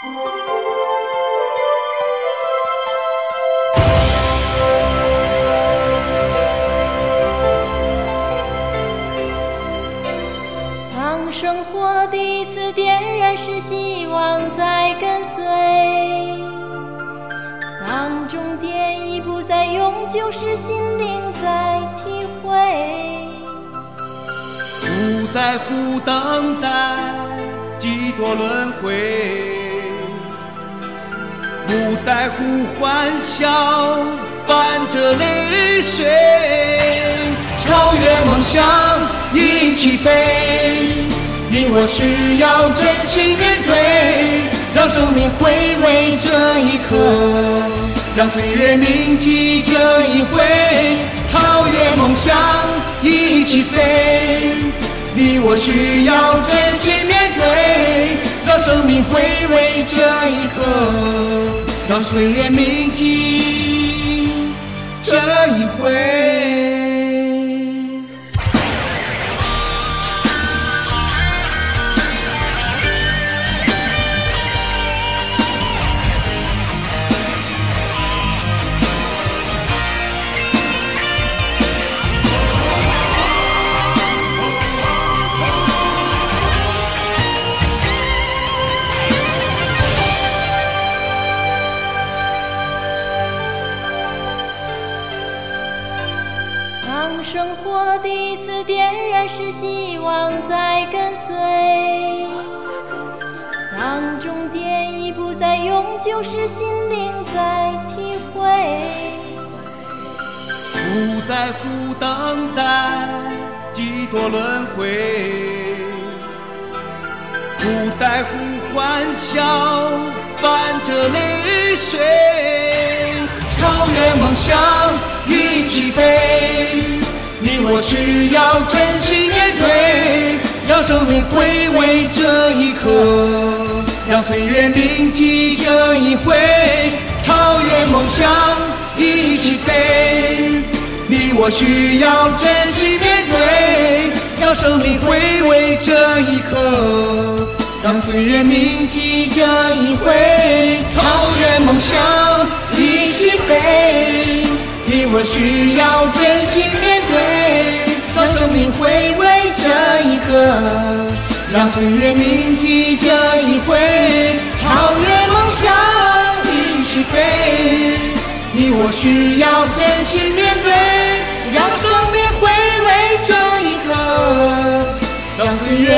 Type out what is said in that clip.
当生活第一次点燃，是希望在跟随；当终点已不再永久，是心灵在体会。不在乎等待几多轮回，不在乎欢笑伴着泪水，超越梦想一起飞。你我需要真心面对，让生命回味这一刻，让岁月铭记这一回，超越梦想一起飞。你我需要真心面，生命回味这一刻，让岁月铭记这一回。当生活第一次点燃，是希望在跟随；当终点已不再永久，是心灵在体会。不在乎等待几多轮回，不在乎欢笑伴着泪水，超越梦想一起飞。你我需要真心面对，让生命回味这一刻，让岁月铭记这一回，超越梦想一起飞。你我需要真心面对，让生命回味这一刻，让岁月铭记这一回，超越梦想一起飞。你我需要真心面对，生命回味这一刻，让岁月铭记这一回，超越梦想一起飞。你我需要真心面对，让生命回味这一刻，让岁月